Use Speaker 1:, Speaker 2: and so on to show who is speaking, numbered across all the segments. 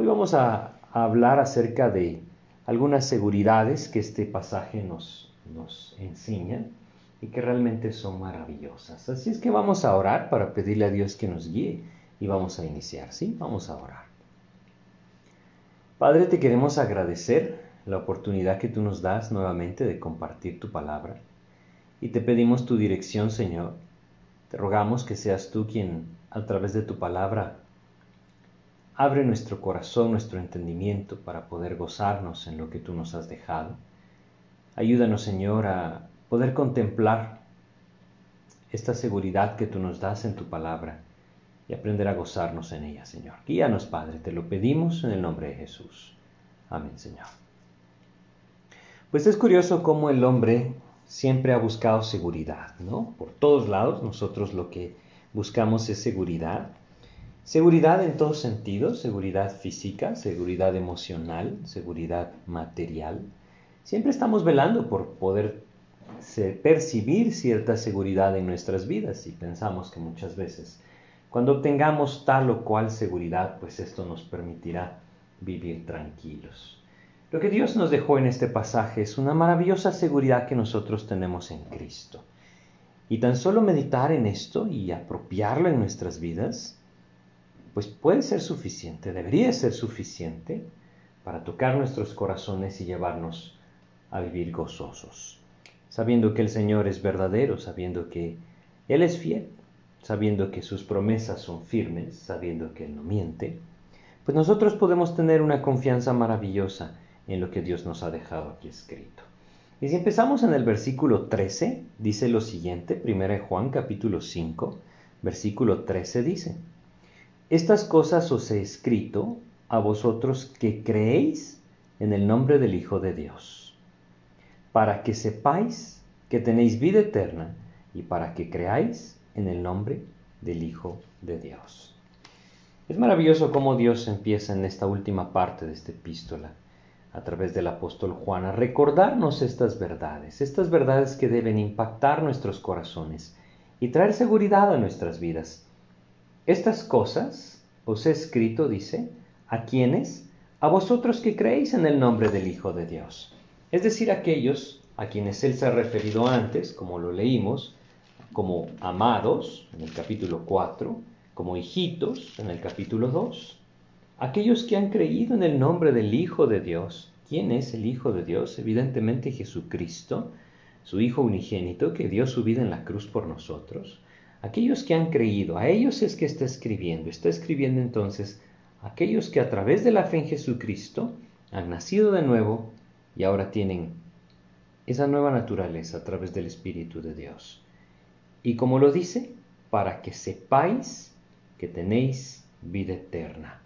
Speaker 1: Hoy vamos a, hablar acerca de algunas seguridades que este pasaje nos, nos enseña y que realmente son maravillosas. Así es que vamos a orar para pedirle a Dios que nos guíe y vamos a iniciar, ¿sí? Vamos a orar. Padre, te queremos agradecer la oportunidad que tú nos das nuevamente de compartir tu palabra y te pedimos tu dirección, Señor. Te rogamos que seas tú quien, a través de tu palabra, Abre nuestro corazón, nuestro entendimiento para poder gozarnos en lo que tú nos has dejado. Ayúdanos, Señor, a poder contemplar esta seguridad que tú nos das en tu palabra y aprender a gozarnos en ella, Señor. Guíanos, Padre, te lo pedimos en el nombre de Jesús. Amén, Señor. Pues es curioso cómo el hombre siempre ha buscado seguridad, ¿no? Por todos lados nosotros lo que buscamos es seguridad Seguridad en todos sentidos, seguridad física, seguridad emocional, seguridad material. Siempre estamos velando por poder percibir cierta seguridad en nuestras vidas y pensamos que muchas veces cuando obtengamos tal o cual seguridad, pues esto nos permitirá vivir tranquilos. Lo que Dios nos dejó en este pasaje es una maravillosa seguridad que nosotros tenemos en Cristo. Y tan solo meditar en esto y apropiarlo en nuestras vidas, pues puede ser suficiente, debería ser suficiente para tocar nuestros corazones y llevarnos a vivir gozosos, sabiendo que el Señor es verdadero, sabiendo que Él es fiel, sabiendo que sus promesas son firmes, sabiendo que Él no miente, pues nosotros podemos tener una confianza maravillosa en lo que Dios nos ha dejado aquí escrito. Y si empezamos en el versículo 13, dice lo siguiente, 1 Juan capítulo 5, versículo 13 dice, estas cosas os he escrito a vosotros que creéis en el nombre del Hijo de Dios, para que sepáis que tenéis vida eterna y para que creáis en el nombre del Hijo de Dios. Es maravilloso cómo Dios empieza en esta última parte de esta epístola, a través del apóstol Juan, a recordarnos estas verdades, estas verdades que deben impactar nuestros corazones y traer seguridad a nuestras vidas estas cosas os he escrito, dice, a quienes, a vosotros que creéis en el nombre del Hijo de Dios. Es decir, aquellos a quienes él se ha referido antes, como lo leímos, como amados en el capítulo 4, como hijitos en el capítulo 2. Aquellos que han creído en el nombre del Hijo de Dios. ¿Quién es el Hijo de Dios? Evidentemente Jesucristo, su Hijo unigénito, que dio su vida en la cruz por nosotros aquellos que han creído, a ellos es que está escribiendo. Está escribiendo entonces aquellos que a través de la fe en Jesucristo han nacido de nuevo y ahora tienen esa nueva naturaleza a través del Espíritu de Dios. Y como lo dice, para que sepáis que tenéis vida eterna.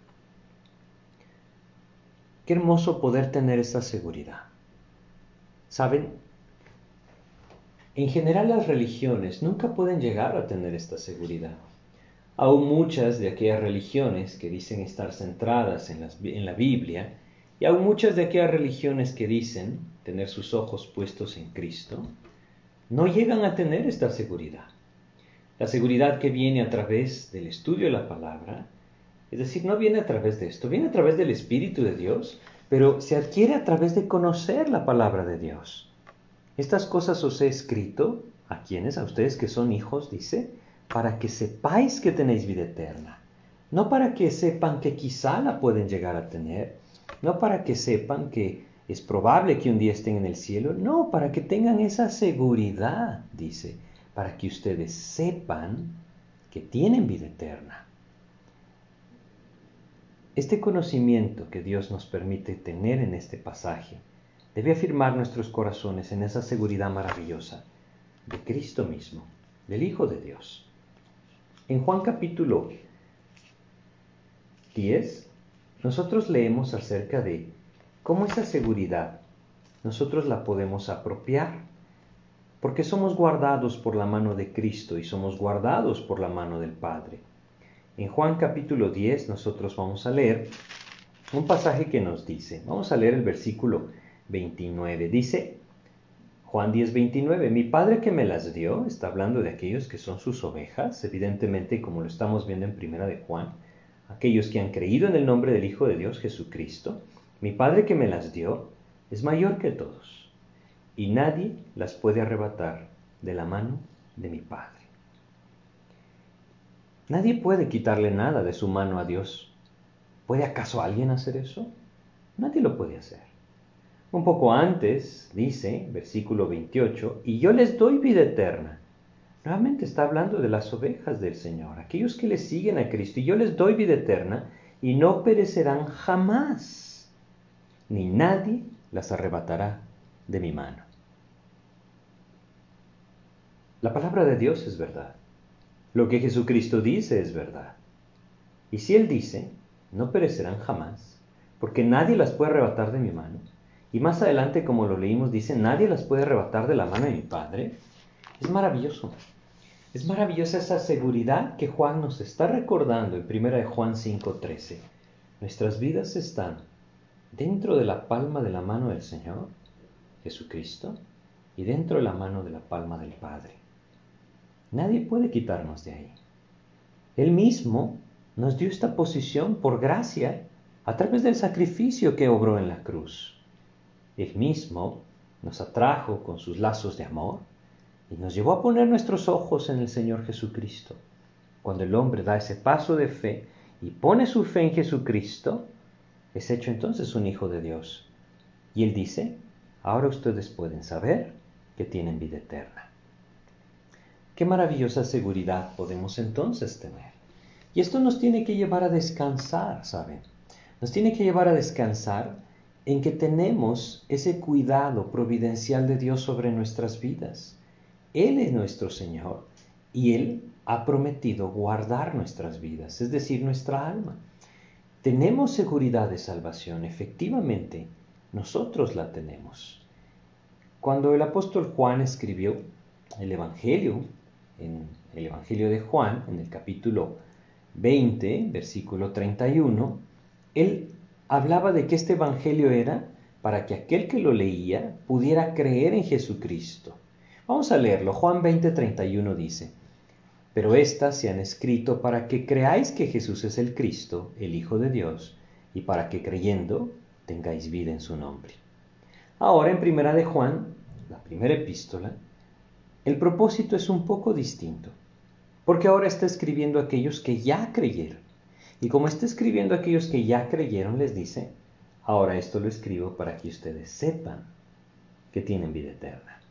Speaker 1: Qué hermoso poder tener esa seguridad. Saben, en general las religiones nunca pueden llegar a tener esta seguridad. Aún muchas de aquellas religiones que dicen estar centradas en, la Biblia, y aún muchas de aquellas religiones que dicen tener sus ojos puestos en Cristo, no llegan a tener esta seguridad. La seguridad que viene a través del estudio de la palabra, es decir, no viene a través de esto, viene a través del Espíritu de Dios, pero se adquiere a través de conocer la palabra de Dios. Estas cosas os he escrito, ¿a quienes? A ustedes que son hijos, dice, para que sepáis que tenéis vida eterna. No para que sepan que quizá la pueden llegar a tener, no para que sepan que es probable que un día estén en el cielo, no, para que tengan esa seguridad, dice, para que ustedes sepan que tienen vida eterna. Este conocimiento que Dios nos permite tener en este pasaje debe afirmar nuestros corazones en esa seguridad maravillosa de Cristo mismo, del Hijo de Dios. En Juan capítulo 10, nosotros leemos acerca de cómo esa seguridad nosotros la podemos apropiar, porque somos guardados por la mano de Cristo y somos guardados por la mano del Padre. En Juan capítulo 10 nosotros vamos a leer un pasaje que nos dice, vamos a leer el versículo 29. Dice Juan 10, 29, mi Padre que me las dio, está hablando de aquellos que son sus ovejas, evidentemente como lo estamos viendo en primera de Juan, aquellos que han creído en el nombre del Hijo de Dios Jesucristo, mi Padre que me las dio es mayor que todos, y nadie las puede arrebatar de la mano de mi Padre. Nadie puede quitarle nada de su mano a Dios. ¿Puede acaso alguien hacer eso? Nadie lo puede hacer. Un poco antes dice, versículo 28, y yo les doy vida eterna. Nuevamente está hablando de las ovejas del Señor, aquellos que le siguen a Cristo, y yo les doy vida eterna, y no perecerán jamás, ni nadie las arrebatará de mi mano. La palabra de Dios es verdad. Lo que Jesucristo dice es verdad. Y si Él dice, no perecerán jamás, porque nadie las puede arrebatar de mi mano. Y más adelante, como lo leímos, dice, nadie las puede arrebatar de la mano de mi Padre. Es maravilloso. Es maravillosa esa seguridad que Juan nos está recordando en 1 de Juan 5:13. Nuestras vidas están dentro de la palma de la mano del Señor, Jesucristo, y dentro de la mano de la palma del Padre. Nadie puede quitarnos de ahí. Él mismo nos dio esta posición por gracia a través del sacrificio que obró en la cruz. Él mismo nos atrajo con sus lazos de amor y nos llevó a poner nuestros ojos en el Señor Jesucristo. Cuando el hombre da ese paso de fe y pone su fe en Jesucristo, es hecho entonces un hijo de Dios. Y él dice, ahora ustedes pueden saber que tienen vida eterna. Qué maravillosa seguridad podemos entonces tener. Y esto nos tiene que llevar a descansar, ¿saben? Nos tiene que llevar a descansar en que tenemos ese cuidado providencial de Dios sobre nuestras vidas. Él es nuestro Señor y Él ha prometido guardar nuestras vidas, es decir, nuestra alma. Tenemos seguridad de salvación, efectivamente, nosotros la tenemos. Cuando el apóstol Juan escribió el Evangelio, en el Evangelio de Juan, en el capítulo 20, versículo 31, él hablaba de que este Evangelio era para que aquel que lo leía pudiera creer en Jesucristo. Vamos a leerlo. Juan 20, 31 dice, pero éstas se han escrito para que creáis que Jesús es el Cristo, el Hijo de Dios, y para que creyendo tengáis vida en su nombre. Ahora en primera de Juan, la primera epístola, el propósito es un poco distinto, porque ahora está escribiendo a aquellos que ya creyeron. Y como está escribiendo a aquellos que ya creyeron, les dice, ahora esto lo escribo para que ustedes sepan que tienen vida eterna.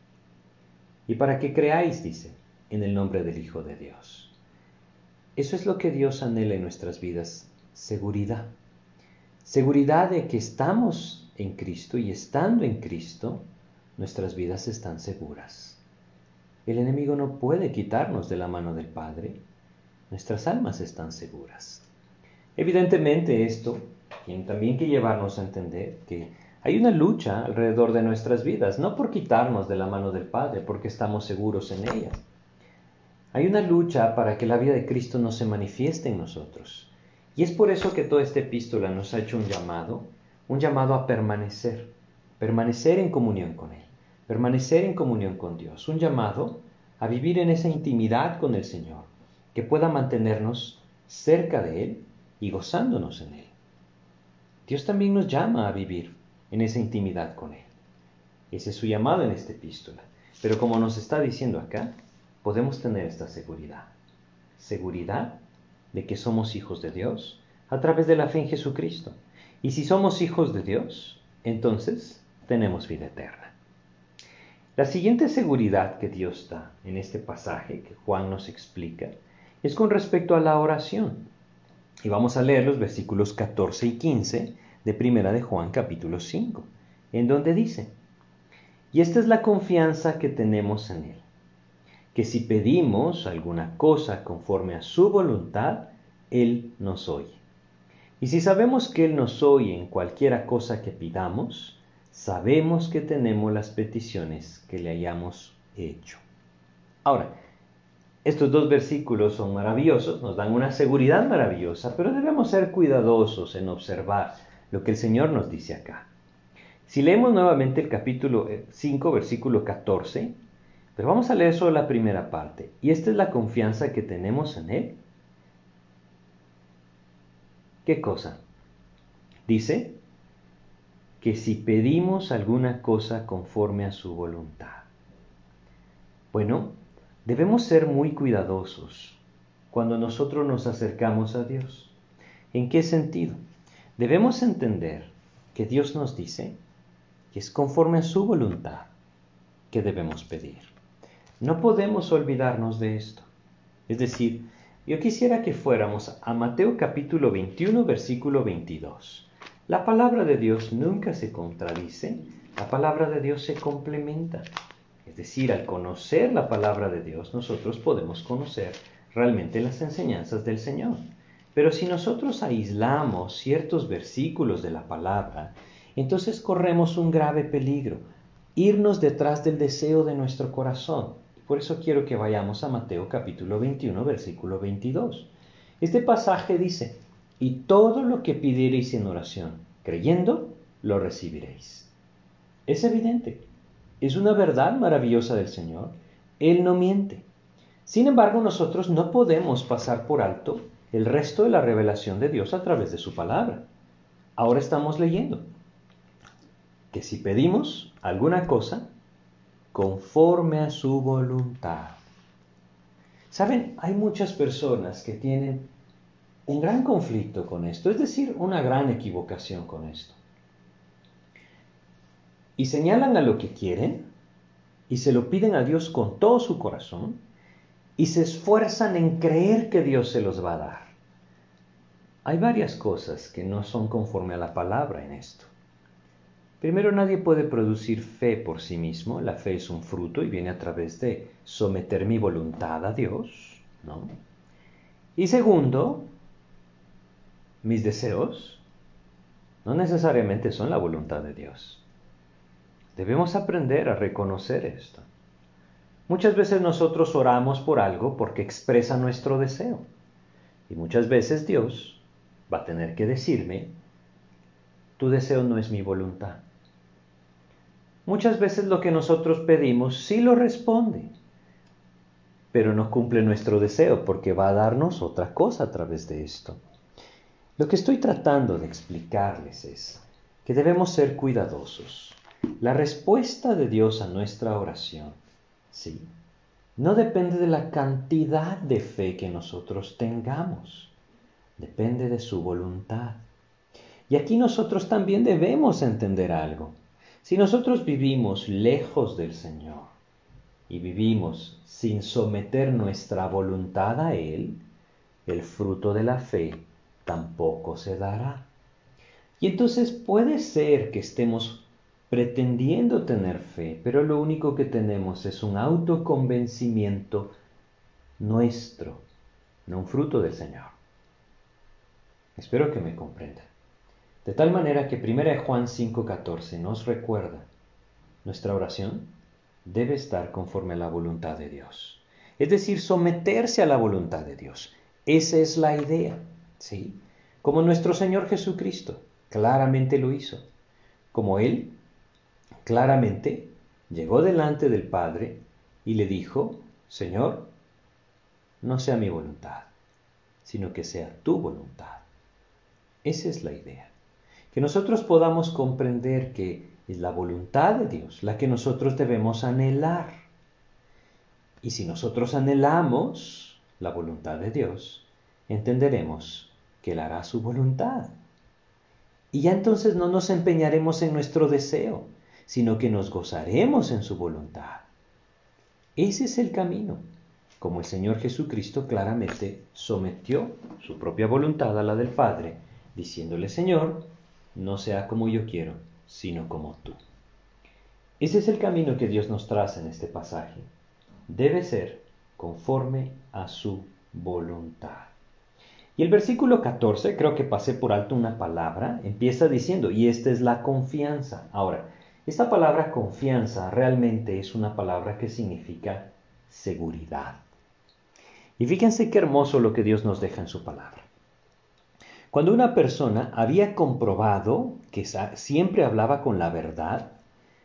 Speaker 1: Y para que creáis, dice, en el nombre del Hijo de Dios. Eso es lo que Dios anhela en nuestras vidas, seguridad. Seguridad de que estamos en Cristo y estando en Cristo, nuestras vidas están seguras. El enemigo no puede quitarnos de la mano del Padre. Nuestras almas están seguras. Evidentemente esto también que llevarnos a entender que hay una lucha alrededor de nuestras vidas, no por quitarnos de la mano del Padre, porque estamos seguros en ella. Hay una lucha para que la vida de Cristo no se manifieste en nosotros. Y es por eso que toda esta epístola nos ha hecho un llamado, un llamado a permanecer, permanecer en comunión con Él permanecer en comunión con Dios, un llamado a vivir en esa intimidad con el Señor, que pueda mantenernos cerca de Él y gozándonos en Él. Dios también nos llama a vivir en esa intimidad con Él. Ese es su llamado en esta epístola. Pero como nos está diciendo acá, podemos tener esta seguridad. Seguridad de que somos hijos de Dios a través de la fe en Jesucristo. Y si somos hijos de Dios, entonces tenemos vida eterna. La siguiente seguridad que Dios da en este pasaje que Juan nos explica es con respecto a la oración. Y vamos a leer los versículos 14 y 15 de Primera de Juan capítulo 5, en donde dice, y esta es la confianza que tenemos en Él, que si pedimos alguna cosa conforme a su voluntad, Él nos oye. Y si sabemos que Él nos oye en cualquiera cosa que pidamos, sabemos que tenemos las peticiones que le hayamos hecho. Ahora, estos dos versículos son maravillosos, nos dan una seguridad maravillosa, pero debemos ser cuidadosos en observar lo que el Señor nos dice acá. Si leemos nuevamente el capítulo 5, eh, versículo 14, pero vamos a leer solo la primera parte, y esta es la confianza que tenemos en Él. ¿Qué cosa? Dice que si pedimos alguna cosa conforme a su voluntad. Bueno, debemos ser muy cuidadosos cuando nosotros nos acercamos a Dios. ¿En qué sentido? Debemos entender que Dios nos dice que es conforme a su voluntad que debemos pedir. No podemos olvidarnos de esto. Es decir, yo quisiera que fuéramos a Mateo capítulo 21, versículo 22. La palabra de Dios nunca se contradice, la palabra de Dios se complementa. Es decir, al conocer la palabra de Dios, nosotros podemos conocer realmente las enseñanzas del Señor. Pero si nosotros aislamos ciertos versículos de la palabra, entonces corremos un grave peligro, irnos detrás del deseo de nuestro corazón. Por eso quiero que vayamos a Mateo capítulo 21, versículo 22. Este pasaje dice, y todo lo que pidiereis en oración, creyendo, lo recibiréis. Es evidente, es una verdad maravillosa del Señor. Él no miente. Sin embargo, nosotros no podemos pasar por alto el resto de la revelación de Dios a través de su palabra. Ahora estamos leyendo que si pedimos alguna cosa, conforme a su voluntad. Saben, hay muchas personas que tienen un gran conflicto con esto, es decir, una gran equivocación con esto. Y señalan a lo que quieren y se lo piden a Dios con todo su corazón y se esfuerzan en creer que Dios se los va a dar. Hay varias cosas que no son conforme a la palabra en esto. Primero, nadie puede producir fe por sí mismo. La fe es un fruto y viene a través de someter mi voluntad a Dios, ¿no? Y segundo, mis deseos no necesariamente son la voluntad de Dios. Debemos aprender a reconocer esto. Muchas veces nosotros oramos por algo porque expresa nuestro deseo. Y muchas veces Dios va a tener que decirme, tu deseo no es mi voluntad. Muchas veces lo que nosotros pedimos sí lo responde, pero no cumple nuestro deseo porque va a darnos otra cosa a través de esto. Lo que estoy tratando de explicarles es que debemos ser cuidadosos. La respuesta de Dios a nuestra oración, sí, no depende de la cantidad de fe que nosotros tengamos, depende de su voluntad. Y aquí nosotros también debemos entender algo. Si nosotros vivimos lejos del Señor y vivimos sin someter nuestra voluntad a Él, el fruto de la fe tampoco se dará. Y entonces puede ser que estemos pretendiendo tener fe, pero lo único que tenemos es un autoconvencimiento nuestro, no un fruto del Señor. Espero que me comprendan. De tal manera que 1 Juan 5:14 nos recuerda, nuestra oración debe estar conforme a la voluntad de Dios. Es decir, someterse a la voluntad de Dios. Esa es la idea, ¿sí? Como nuestro Señor Jesucristo claramente lo hizo. Como Él claramente llegó delante del Padre y le dijo, Señor, no sea mi voluntad, sino que sea tu voluntad. Esa es la idea que nosotros podamos comprender que es la voluntad de Dios la que nosotros debemos anhelar. Y si nosotros anhelamos la voluntad de Dios, entenderemos que Él hará su voluntad. Y ya entonces no nos empeñaremos en nuestro deseo, sino que nos gozaremos en su voluntad. Ese es el camino, como el Señor Jesucristo claramente sometió su propia voluntad a la del Padre, diciéndole, Señor, no sea como yo quiero, sino como tú. Ese es el camino que Dios nos traza en este pasaje. Debe ser conforme a su voluntad. Y el versículo 14, creo que pasé por alto una palabra, empieza diciendo, y esta es la confianza. Ahora, esta palabra confianza realmente es una palabra que significa seguridad. Y fíjense qué hermoso lo que Dios nos deja en su palabra. Cuando una persona había comprobado que siempre hablaba con la verdad,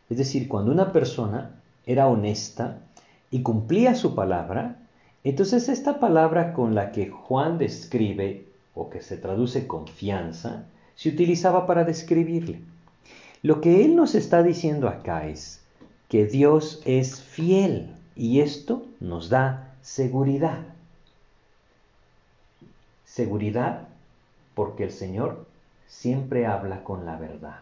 Speaker 1: es decir, cuando una persona era honesta y cumplía su palabra, entonces esta palabra con la que Juan describe o que se traduce confianza, se utilizaba para describirle. Lo que él nos está diciendo acá es que Dios es fiel y esto nos da seguridad. Seguridad porque el Señor siempre habla con la verdad.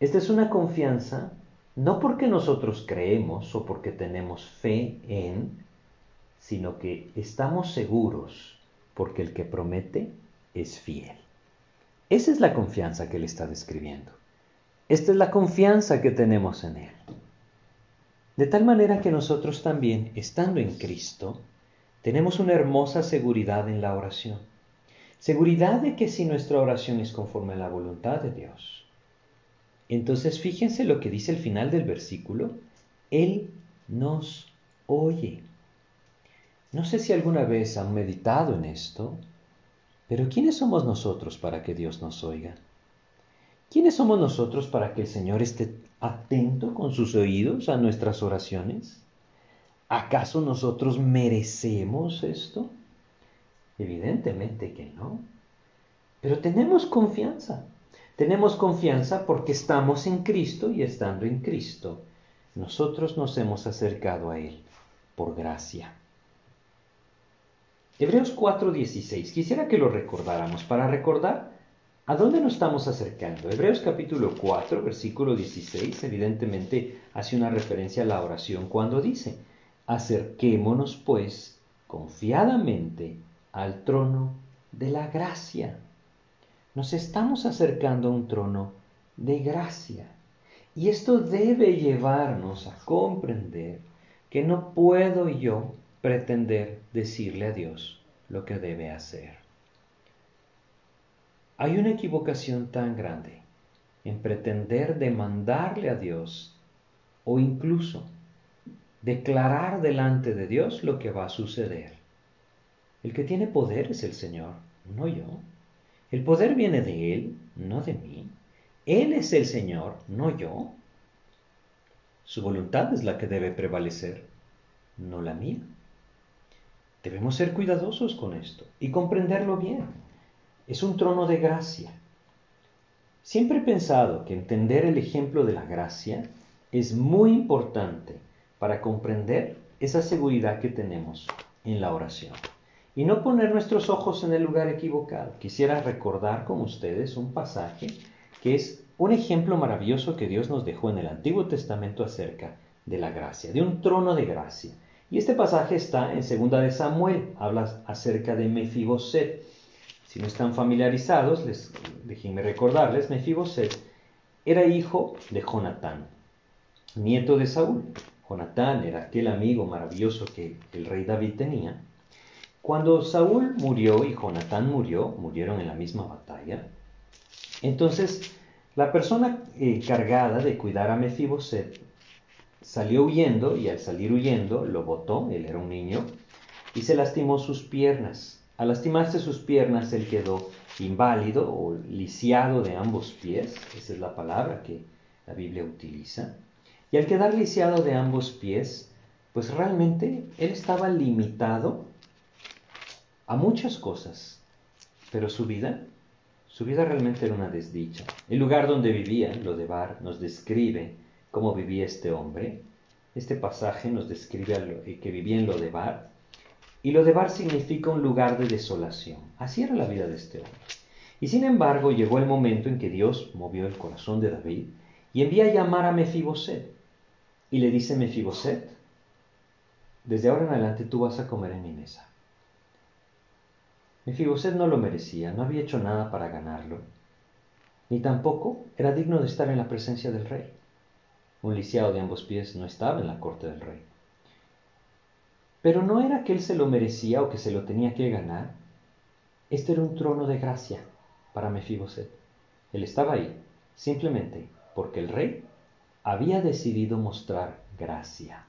Speaker 1: Esta es una confianza no porque nosotros creemos o porque tenemos fe en, sino que estamos seguros porque el que promete es fiel. Esa es la confianza que él está describiendo. Esta es la confianza que tenemos en él. De tal manera que nosotros también, estando en Cristo, tenemos una hermosa seguridad en la oración. Seguridad de que si nuestra oración es conforme a la voluntad de Dios, entonces fíjense lo que dice el final del versículo. Él nos oye. No sé si alguna vez han meditado en esto, pero ¿quiénes somos nosotros para que Dios nos oiga? ¿Quiénes somos nosotros para que el Señor esté atento con sus oídos a nuestras oraciones? ¿Acaso nosotros merecemos esto? Evidentemente que no. Pero tenemos confianza. Tenemos confianza porque estamos en Cristo y estando en Cristo, nosotros nos hemos acercado a Él por gracia. Hebreos 4:16. Quisiera que lo recordáramos para recordar a dónde nos estamos acercando. Hebreos capítulo 4, versículo 16, evidentemente hace una referencia a la oración cuando dice, acerquémonos pues confiadamente al trono de la gracia nos estamos acercando a un trono de gracia. Y esto debe llevarnos a comprender que no puedo yo pretender decirle a Dios lo que debe hacer. Hay una equivocación tan grande en pretender demandarle a Dios o incluso declarar delante de Dios lo que va a suceder. El que tiene poder es el Señor, no yo. El poder viene de Él, no de mí. Él es el Señor, no yo. Su voluntad es la que debe prevalecer, no la mía. Debemos ser cuidadosos con esto y comprenderlo bien. Es un trono de gracia. Siempre he pensado que entender el ejemplo de la gracia es muy importante para comprender esa seguridad que tenemos en la oración y no poner nuestros ojos en el lugar equivocado. Quisiera recordar con ustedes un pasaje que es un ejemplo maravilloso que Dios nos dejó en el Antiguo Testamento acerca de la gracia, de un trono de gracia. Y este pasaje está en Segunda de Samuel, habla acerca de Mefiboset. Si no están familiarizados, les, déjenme recordarles, Mefiboset era hijo de Jonatán, nieto de Saúl. Jonatán era aquel amigo maravilloso que el rey David tenía, cuando Saúl murió y Jonatán murió, murieron en la misma batalla, entonces la persona encargada de cuidar a Mefiboset salió huyendo y al salir huyendo lo botó, él era un niño, y se lastimó sus piernas. Al lastimarse sus piernas él quedó inválido o lisiado de ambos pies, esa es la palabra que la Biblia utiliza. Y al quedar lisiado de ambos pies, pues realmente él estaba limitado a muchas cosas, pero su vida, su vida realmente era una desdicha. El lugar donde vivía, Lodebar, nos describe cómo vivía este hombre. Este pasaje nos describe eh, que vivía en Lodebar, y Lodebar significa un lugar de desolación. Así era la vida de este hombre. Y sin embargo llegó el momento en que Dios movió el corazón de David y envía a llamar a Mefiboset. Y le dice Mefiboset, desde ahora en adelante tú vas a comer en mi mesa. Mefiboset no lo merecía, no había hecho nada para ganarlo, ni tampoco era digno de estar en la presencia del rey. Un lisiado de ambos pies no estaba en la corte del rey. Pero no era que él se lo merecía o que se lo tenía que ganar. Este era un trono de gracia para Mefiboset. Él estaba ahí simplemente porque el rey había decidido mostrar gracia.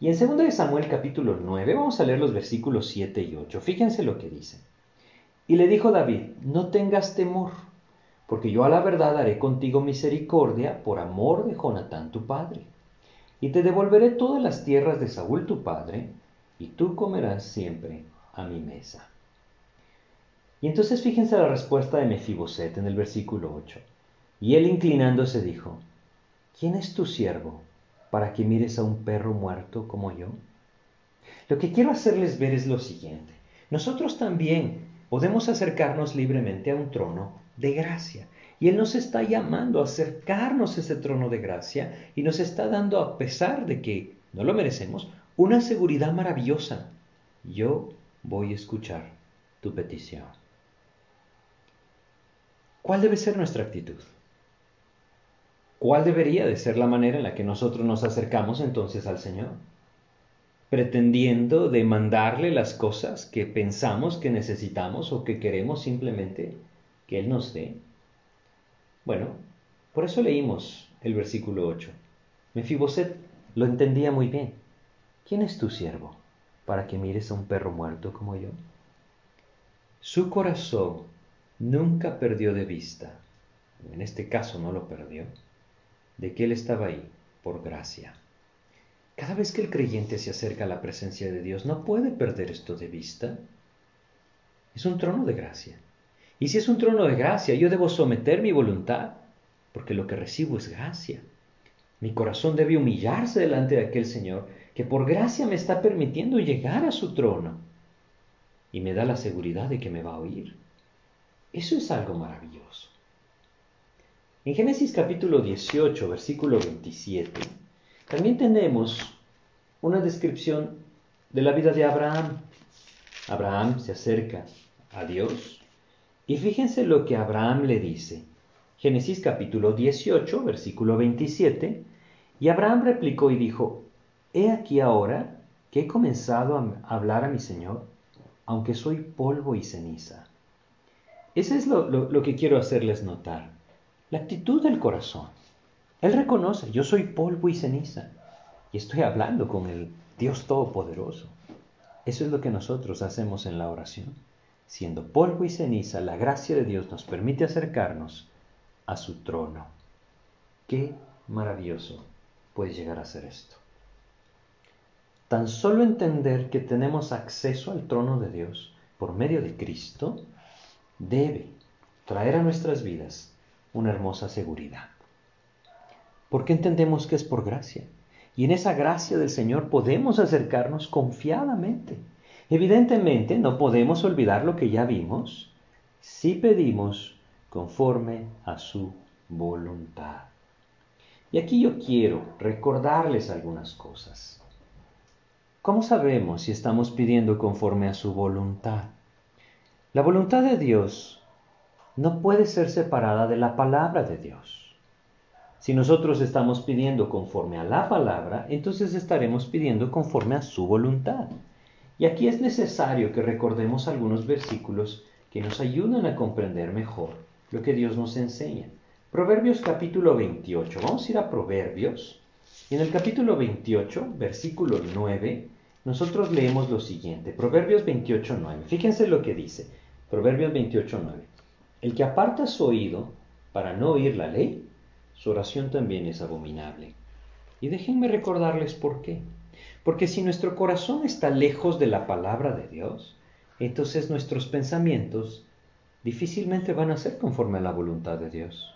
Speaker 1: Y en 2 Samuel capítulo 9 vamos a leer los versículos 7 y 8. Fíjense lo que dice. Y le dijo David, no tengas temor, porque yo a la verdad haré contigo misericordia por amor de Jonatán tu padre. Y te devolveré todas las tierras de Saúl tu padre, y tú comerás siempre a mi mesa. Y entonces fíjense la respuesta de Mefiboset en el versículo 8. Y él inclinándose dijo, ¿quién es tu siervo para que mires a un perro muerto como yo? Lo que quiero hacerles ver es lo siguiente. Nosotros también podemos acercarnos libremente a un trono de gracia. Y Él nos está llamando a acercarnos a ese trono de gracia y nos está dando, a pesar de que no lo merecemos, una seguridad maravillosa. Yo voy a escuchar tu petición. ¿Cuál debe ser nuestra actitud? ¿Cuál debería de ser la manera en la que nosotros nos acercamos entonces al Señor? Pretendiendo demandarle las cosas que pensamos que necesitamos o que queremos simplemente que Él nos dé. Bueno, por eso leímos el versículo 8. Mefiboset lo entendía muy bien. ¿Quién es tu siervo para que mires a un perro muerto como yo? Su corazón nunca perdió de vista, en este caso no lo perdió, de que Él estaba ahí por gracia. Cada vez que el creyente se acerca a la presencia de Dios, no puede perder esto de vista. Es un trono de gracia. Y si es un trono de gracia, yo debo someter mi voluntad, porque lo que recibo es gracia. Mi corazón debe humillarse delante de aquel Señor que por gracia me está permitiendo llegar a su trono y me da la seguridad de que me va a oír. Eso es algo maravilloso. En Génesis capítulo 18, versículo 27, también tenemos una descripción de la vida de Abraham. Abraham se acerca a Dios y fíjense lo que Abraham le dice. Génesis capítulo 18, versículo 27, y Abraham replicó y dijo, He aquí ahora que he comenzado a hablar a mi Señor, aunque soy polvo y ceniza. Ese es lo, lo, que quiero hacerles notar. La actitud del corazón. Él reconoce, yo soy polvo y ceniza. Y estoy hablando con el Dios Todopoderoso. Eso es lo que nosotros hacemos en la oración. Siendo polvo y ceniza, la gracia de Dios nos permite acercarnos a su trono. Qué maravilloso puede llegar a ser esto. Tan solo entender que tenemos acceso al trono de Dios por medio de Cristo debe traer a nuestras vidas una hermosa seguridad. Porque entendemos que es por gracia. Y en esa gracia del Señor podemos acercarnos confiadamente. Evidentemente no podemos olvidar lo que ya vimos si pedimos conforme a su voluntad. Y aquí yo quiero recordarles algunas cosas. ¿Cómo sabemos si estamos pidiendo conforme a su voluntad? La voluntad de Dios no puede ser separada de la palabra de Dios. Si nosotros estamos pidiendo conforme a la palabra, entonces estaremos pidiendo conforme a su voluntad. Y aquí es necesario que recordemos algunos versículos que nos ayudan a comprender mejor lo que Dios nos enseña. Proverbios capítulo 28. Vamos a ir a Proverbios. Y en el capítulo 28, versículo 9, nosotros leemos lo siguiente. Proverbios 28, 9. Fíjense lo que dice. Proverbios 28, 9. El que aparta su oído para no oír la ley, su oración también es abominable. Y déjenme recordarles por qué. Porque si nuestro corazón está lejos de la palabra de Dios, entonces nuestros pensamientos difícilmente van a ser conforme a la voluntad de Dios.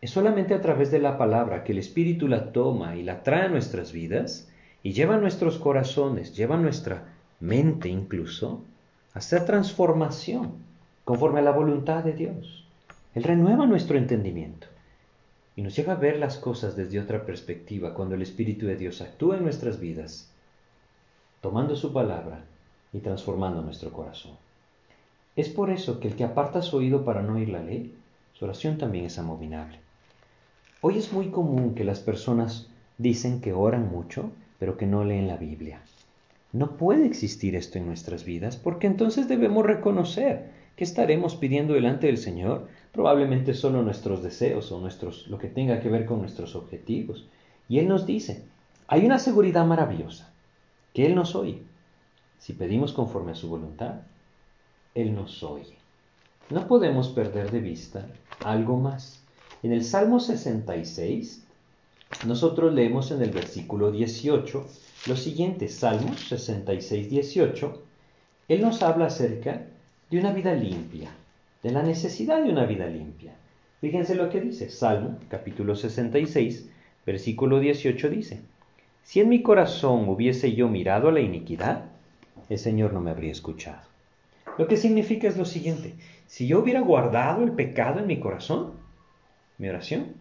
Speaker 1: Es solamente a través de la palabra que el Espíritu la toma y la trae a nuestras vidas y lleva a nuestros corazones, lleva nuestra mente incluso, a hacer transformación conforme a la voluntad de Dios. Él renueva nuestro entendimiento y nos lleva a ver las cosas desde otra perspectiva cuando el Espíritu de Dios actúa en nuestras vidas, tomando su palabra y transformando nuestro corazón. Es por eso que el que aparta su oído para no oír la ley, su oración también es abominable. Hoy es muy común que las personas dicen que oran mucho, pero que no leen la Biblia. No puede existir esto en nuestras vidas porque entonces debemos reconocer que estaremos pidiendo delante del Señor probablemente solo nuestros deseos o nuestros lo que tenga que ver con nuestros objetivos. Y él nos dice, hay una seguridad maravillosa, que él nos oye. Si pedimos conforme a su voluntad, él nos oye. No podemos perder de vista algo más. En el Salmo 66, nosotros leemos en el versículo 18 lo siguiente, Salmos 66, 18. Él nos habla acerca de una vida limpia, de la necesidad de una vida limpia. Fíjense lo que dice Salmo capítulo 66, versículo 18 dice, si en mi corazón hubiese yo mirado a la iniquidad, el Señor no me habría escuchado. Lo que significa es lo siguiente, si yo hubiera guardado el pecado en mi corazón, mi oración,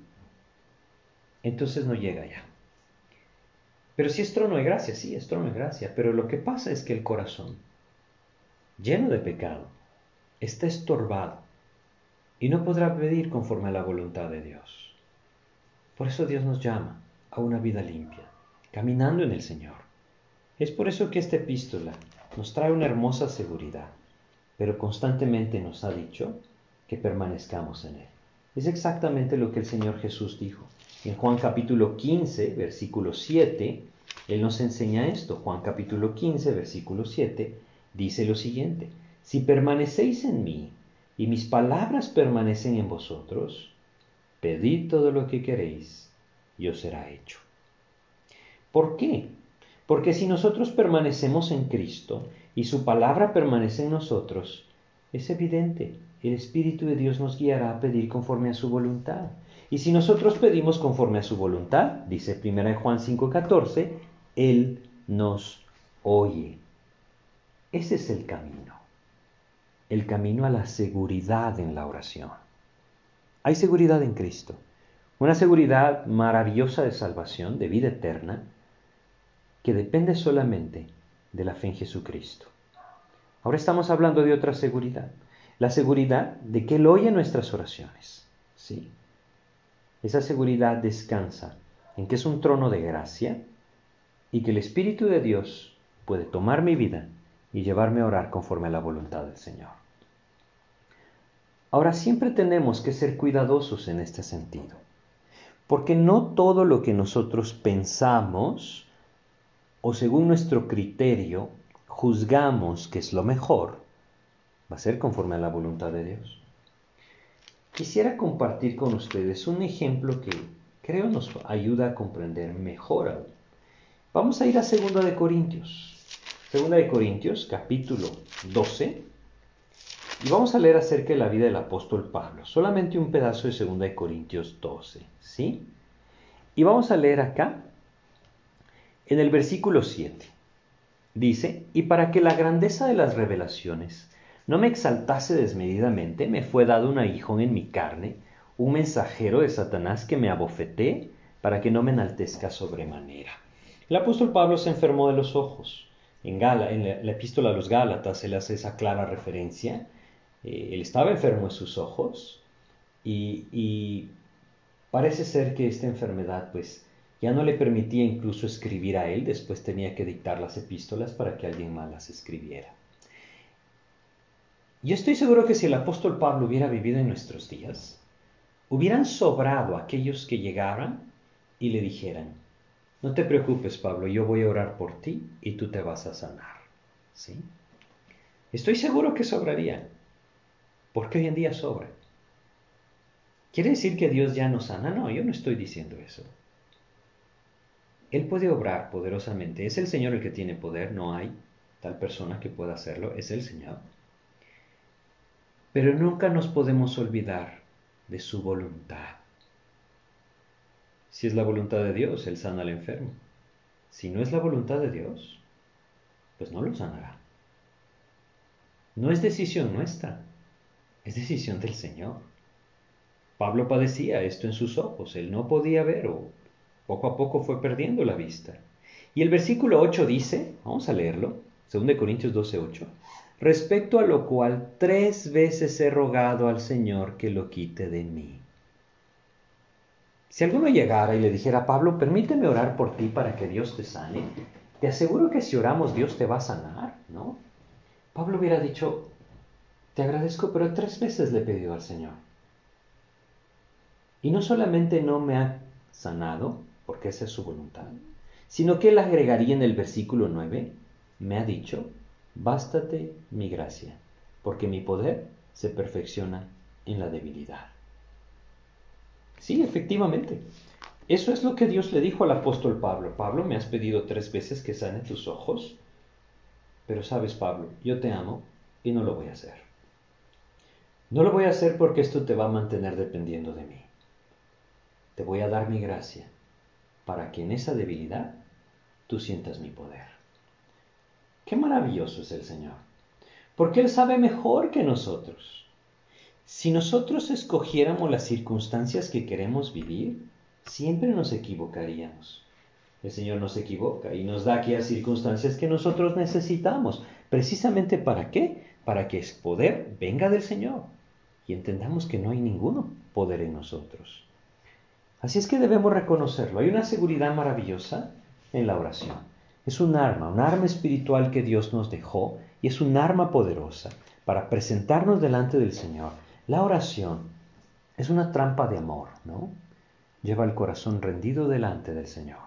Speaker 1: entonces no llega ya. Pero si es trono de gracia, sí, es trono de gracia, pero lo que pasa es que el corazón, lleno de pecado, está estorbado y no podrá pedir conforme a la voluntad de Dios. Por eso Dios nos llama a una vida limpia, caminando en el Señor. Es por eso que esta epístola nos trae una hermosa seguridad, pero constantemente nos ha dicho que permanezcamos en Él. Es exactamente lo que el Señor Jesús dijo. En Juan capítulo 15, versículo 7, Él nos enseña esto. Juan capítulo 15, versículo 7, dice lo siguiente. Si permanecéis en mí y mis palabras permanecen en vosotros, pedid todo lo que queréis y os será hecho. ¿Por qué? Porque si nosotros permanecemos en Cristo y su palabra permanece en nosotros, es evidente, el Espíritu de Dios nos guiará a pedir conforme a su voluntad. Y si nosotros pedimos conforme a su voluntad, dice 1 Juan 5:14, Él nos oye. Ese es el camino el camino a la seguridad en la oración. Hay seguridad en Cristo, una seguridad maravillosa de salvación, de vida eterna, que depende solamente de la fe en Jesucristo. Ahora estamos hablando de otra seguridad, la seguridad de que Él oye nuestras oraciones. ¿sí? Esa seguridad descansa en que es un trono de gracia y que el Espíritu de Dios puede tomar mi vida y llevarme a orar conforme a la voluntad del Señor. Ahora siempre tenemos que ser cuidadosos en este sentido, porque no todo lo que nosotros pensamos o según nuestro criterio juzgamos que es lo mejor, va a ser conforme a la voluntad de Dios. Quisiera compartir con ustedes un ejemplo que creo nos ayuda a comprender mejor. Vamos a ir a 2 de Corintios. Segunda de Corintios, capítulo 12. Y vamos a leer acerca de la vida del apóstol Pablo. Solamente un pedazo de Segunda de Corintios 12. ¿Sí? Y vamos a leer acá, en el versículo 7. Dice, y para que la grandeza de las revelaciones no me exaltase desmedidamente, me fue dado un aguijón en mi carne, un mensajero de Satanás que me abofeté para que no me enaltezca sobremanera. El apóstol Pablo se enfermó de los ojos en, Gala, en la, epístola a los Gálatas se le hace esa clara referencia. Eh, él estaba enfermo en sus ojos y, parece ser que esta enfermedad pues ya no le permitía incluso escribir a él, después tenía que dictar las epístolas para que alguien más las escribiera. Yo estoy seguro que si el apóstol Pablo hubiera vivido en nuestros días, hubieran sobrado aquellos que llegaran y le dijeran, no te preocupes, Pablo, yo voy a orar por ti y tú te vas a sanar. ¿Sí? Estoy seguro que sobraría, porque hoy en día sobra. ¿Quiere decir que Dios ya no sana? No, yo no estoy diciendo eso. Él puede obrar poderosamente. Es el Señor el que tiene poder, no hay tal persona que pueda hacerlo, es el Señor. Pero nunca nos podemos olvidar de su voluntad. Si es la voluntad de Dios, Él sana al enfermo. Si no es la voluntad de Dios, pues no lo sanará. No es decisión nuestra, es decisión del Señor. Pablo padecía esto en sus ojos, él no podía ver o poco a poco fue perdiendo la vista. Y el versículo 8 dice, vamos a leerlo, 2 Corintios 12, 8, respecto a lo cual tres veces he rogado al Señor que lo quite de mí. Si alguno llegara y le dijera, Pablo, permíteme orar por ti para que Dios te sane, te aseguro que si oramos Dios te va a sanar, ¿no? Pablo hubiera dicho, te agradezco, pero tres veces le he pedido al Señor. Y no solamente no me ha sanado, porque esa es su voluntad, sino que él agregaría en el versículo 9, me ha dicho, bástate mi gracia, porque mi poder se perfecciona en la debilidad. Sí, efectivamente. Eso es lo que Dios le dijo al apóstol Pablo. Pablo, me has pedido tres veces que sane tus ojos, pero sabes, Pablo, yo te amo y no lo voy a hacer. No lo voy a hacer porque esto te va a mantener dependiendo de mí. Te voy a dar mi gracia para que en esa debilidad tú sientas mi poder. Qué maravilloso es el Señor, porque Él sabe mejor que nosotros. Si nosotros escogiéramos las circunstancias que queremos vivir, siempre nos equivocaríamos. El Señor nos equivoca y nos da aquellas circunstancias que nosotros necesitamos. ¿Precisamente para qué? Para que el poder venga del Señor y entendamos que no hay ninguno poder en nosotros. Así es que debemos reconocerlo. Hay una seguridad maravillosa en la oración. Es un arma, un arma espiritual que Dios nos dejó y es un arma poderosa para presentarnos delante del Señor. La oración es una trampa de amor, ¿no? Lleva el corazón rendido delante del Señor.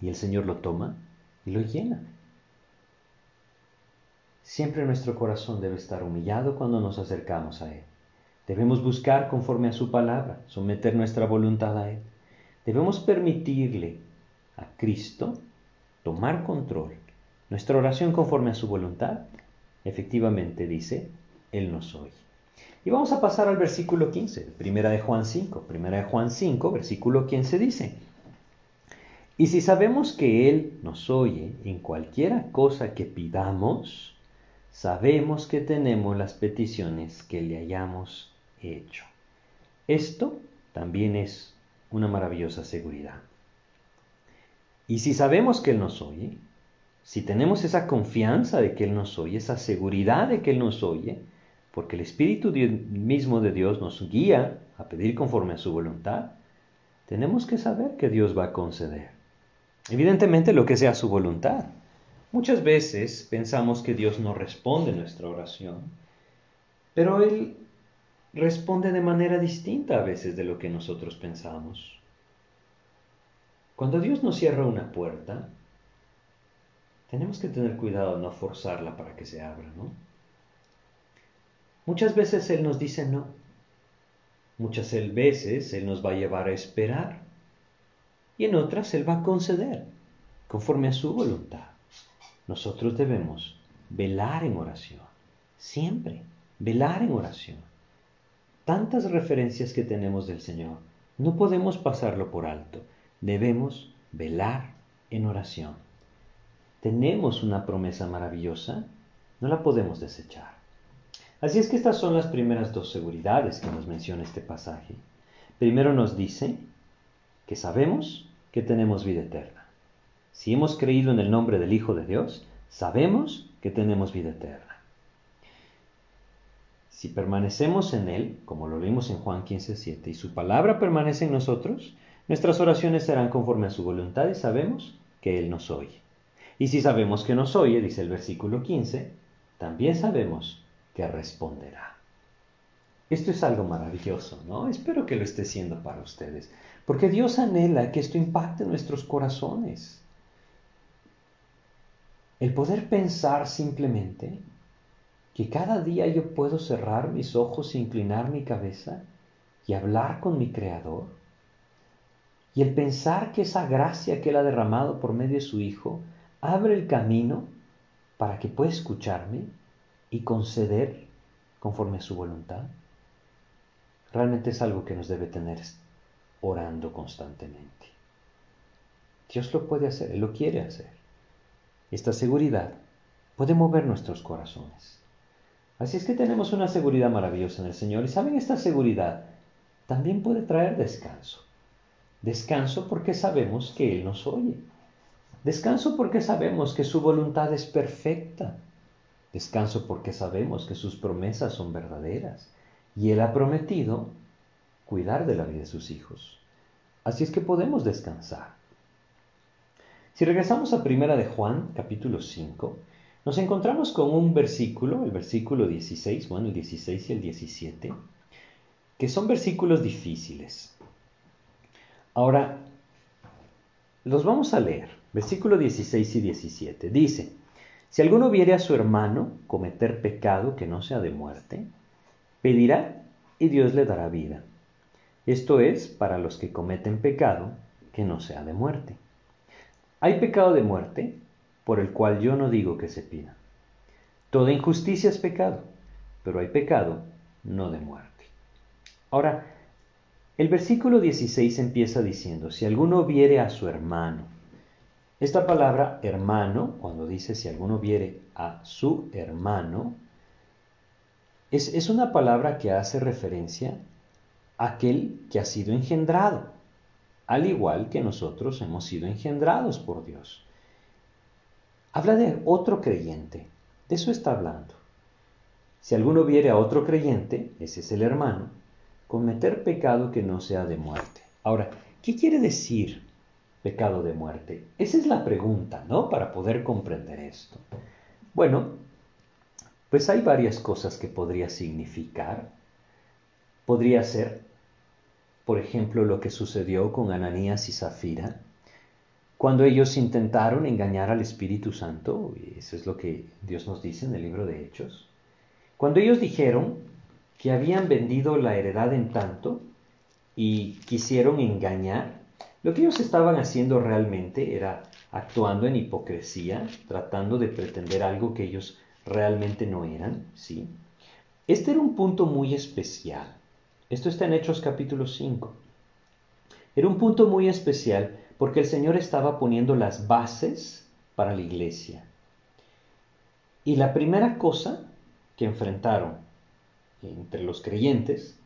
Speaker 1: Y el Señor lo toma y lo llena. Siempre nuestro corazón debe estar humillado cuando nos acercamos a Él. Debemos buscar conforme a su palabra, someter nuestra voluntad a Él. Debemos permitirle a Cristo tomar control. Nuestra oración conforme a su voluntad, efectivamente dice, Él nos oye. Y vamos a pasar al versículo 15, primera de Juan 5. Primera de Juan 5, versículo 15 dice, y si sabemos que Él nos oye en cualquiera cosa que pidamos, sabemos que tenemos las peticiones que le hayamos hecho. Esto también es una maravillosa seguridad. Y si sabemos que Él nos oye, si tenemos esa confianza de que Él nos oye, esa seguridad de que Él nos oye, porque el Espíritu mismo de Dios nos guía a pedir conforme a su voluntad, tenemos que saber que Dios va a conceder. Evidentemente lo que sea su voluntad. Muchas veces pensamos que Dios no responde nuestra oración, pero Él responde de manera distinta a veces de lo que nosotros pensamos. Cuando Dios nos cierra una puerta, tenemos que tener cuidado de no forzarla para que se abra, ¿no? Muchas veces Él nos dice no. Muchas veces Él nos va a llevar a esperar. Y en otras Él va a conceder, conforme a su voluntad nosotros debemos velar en oración, siempre, velar en oración. Tantas referencias que tenemos del Señor, no podemos pasarlo por alto, debemos velar en oración. Tenemos una promesa maravillosa, no la podemos desechar. Así es que estas son las primeras dos seguridades que nos menciona este pasaje. Primero nos dice que sabemos que tenemos vida eterna. Si hemos creído en el nombre del Hijo de Dios, sabemos que tenemos vida eterna. Si permanecemos en Él, como lo vimos en Juan 15:7, y su palabra permanece en nosotros, nuestras oraciones serán conforme a su voluntad y sabemos que Él nos oye. Y si sabemos que nos oye, dice el versículo 15, también sabemos que responderá. Esto es algo maravilloso, ¿no? Espero que lo esté siendo para ustedes, porque Dios anhela que esto impacte nuestros corazones. El poder pensar simplemente que cada día yo puedo cerrar mis ojos e inclinar mi cabeza y hablar con mi Creador. Y el pensar que esa gracia que Él ha derramado por medio de su Hijo abre el camino para que pueda escucharme y conceder conforme a su voluntad, realmente es algo que nos debe tener orando constantemente. Dios lo puede hacer, Él lo quiere hacer. Esta seguridad puede mover nuestros corazones. Así es que tenemos una seguridad maravillosa en el Señor. Y saben, esta seguridad también puede traer descanso. Descanso porque sabemos que Él nos oye. Descanso porque sabemos que su voluntad es perfecta. Descanso porque sabemos que sus promesas son verdaderas. Y Él ha prometido cuidar de la vida de sus hijos. Así es que podemos descansar. Si regresamos a Primera de Juan, capítulo 5, nos encontramos con un versículo, el versículo 16, bueno, el 16 y el 17, que son versículos difíciles. Ahora, los vamos a leer. Versículo 16 y 17. Dice, si alguno viere a su hermano cometer pecado que no sea de muerte, pedirá y Dios le dará vida. Esto es para los que cometen pecado que no sea de muerte. Hay pecado de muerte, por el cual yo no digo que se pida. Toda injusticia es pecado, pero hay pecado no de muerte. Ahora, el versículo 16 empieza diciendo, si alguno viere a su hermano, esta palabra hermano, cuando dice si alguno viere a su hermano, es, una palabra que hace referencia a aquel que ha sido engendrado, al igual que nosotros hemos sido engendrados por Dios. Habla de otro creyente, de eso está hablando. Si alguno viere a otro creyente, ese es el hermano, cometer pecado que no sea de muerte. Ahora, ¿qué quiere decir pecado de muerte? Esa es la pregunta, ¿no? Para poder comprender esto. Bueno, pues hay varias cosas que podría significar. Podría ser, por ejemplo, lo que sucedió con Ananías y Zafira, cuando ellos intentaron engañar al Espíritu Santo, y eso es lo que Dios nos dice en el libro de Hechos, cuando ellos dijeron que habían vendido la heredad en tanto y quisieron engañar, lo que ellos estaban haciendo realmente era actuando en hipocresía, tratando de pretender algo que ellos realmente no eran, ¿sí? Este era un punto muy especial. Esto está en Hechos capítulo 5. Era un punto muy especial porque el Señor estaba poniendo las bases para la iglesia. Y la primera cosa que enfrentaron entre los creyentes,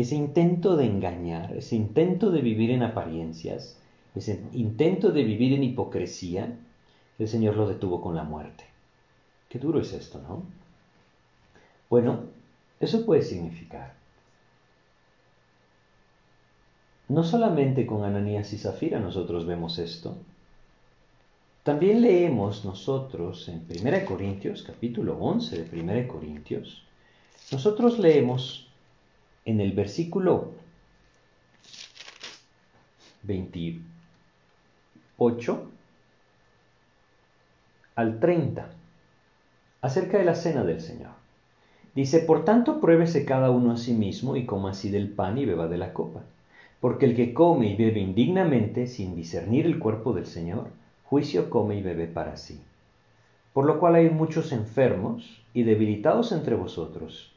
Speaker 1: ese intento de engañar, ese intento de vivir en apariencias, ese intento de vivir en hipocresía, el Señor lo detuvo con la muerte. Qué duro es esto, ¿no? Bueno, eso puede significar. No solamente con Ananías y Zafira nosotros vemos esto, también leemos nosotros en 1 Corintios, capítulo 11 de 1 Corintios, nosotros leemos en el versículo 28 al 30 acerca de la cena del Señor. Dice, por tanto, pruébese cada uno a sí mismo y coma así del pan y beba de la copa. Porque el que come y bebe indignamente, sin discernir el cuerpo del Señor, juicio come y bebe para sí. Por lo cual hay muchos enfermos y debilitados entre vosotros,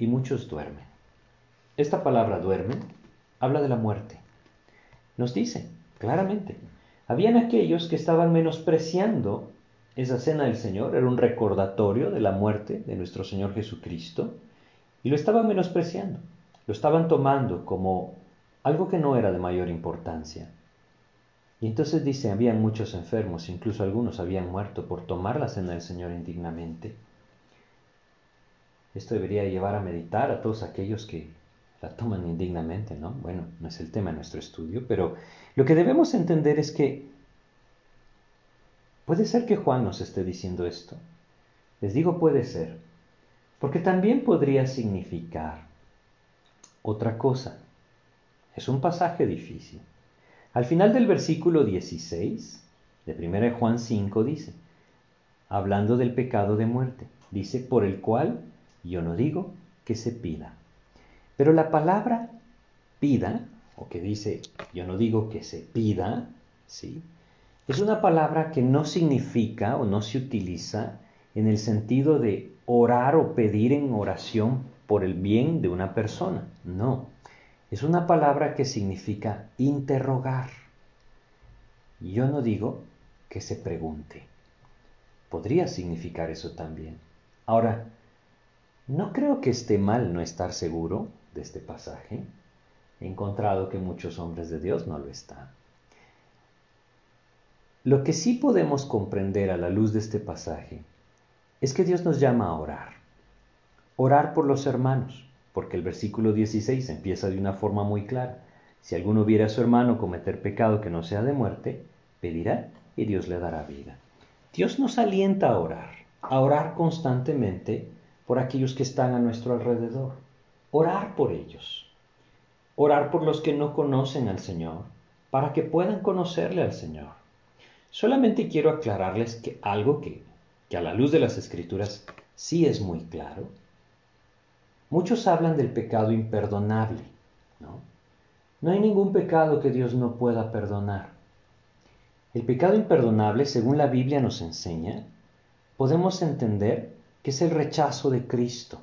Speaker 1: y muchos duermen. Esta palabra duermen habla de la muerte. Nos dice claramente, habían aquellos que estaban menospreciando esa cena del Señor, era un recordatorio de la muerte de nuestro Señor Jesucristo, y lo estaban menospreciando, lo estaban tomando como algo que no era de mayor importancia. Y entonces dice, habían muchos enfermos, incluso algunos habían muerto por tomar la cena del Señor indignamente. Esto debería llevar a meditar a todos aquellos que la toman indignamente, ¿no? Bueno, no es el tema de nuestro estudio, pero lo que debemos entender es que puede ser que Juan nos esté diciendo esto. Les digo puede ser, porque también podría significar otra cosa. Es un pasaje difícil. Al final del versículo 16 de 1 Juan 5 dice, hablando del pecado de muerte, dice, por el cual yo no digo que se pida. Pero la palabra pida, o que dice, yo no digo que se pida, ¿sí? Es una palabra que no significa o no se utiliza en el sentido de orar o pedir en oración por el bien de una persona. No, es una palabra que significa interrogar. Yo no digo que se pregunte. Podría significar eso también. Ahora, no creo que esté mal no estar seguro de este pasaje. He encontrado que muchos hombres de Dios no lo están. Lo que sí podemos comprender a la luz de este pasaje es que Dios nos llama a orar. Orar por los hermanos porque el versículo 16 empieza de una forma muy clara. Si alguno viera a su hermano cometer pecado que no sea de muerte, pedirá y Dios le dará vida. Dios nos alienta a orar, a orar constantemente por aquellos que están a nuestro alrededor, orar por ellos, orar por los que no conocen al Señor, para que puedan conocerle al Señor. Solamente quiero aclararles que algo que, que a la luz de las escrituras sí es muy claro, Muchos hablan del pecado imperdonable, ¿no? No hay ningún pecado que Dios no pueda perdonar. El pecado imperdonable, según la Biblia nos enseña, podemos entender que es el rechazo de Cristo,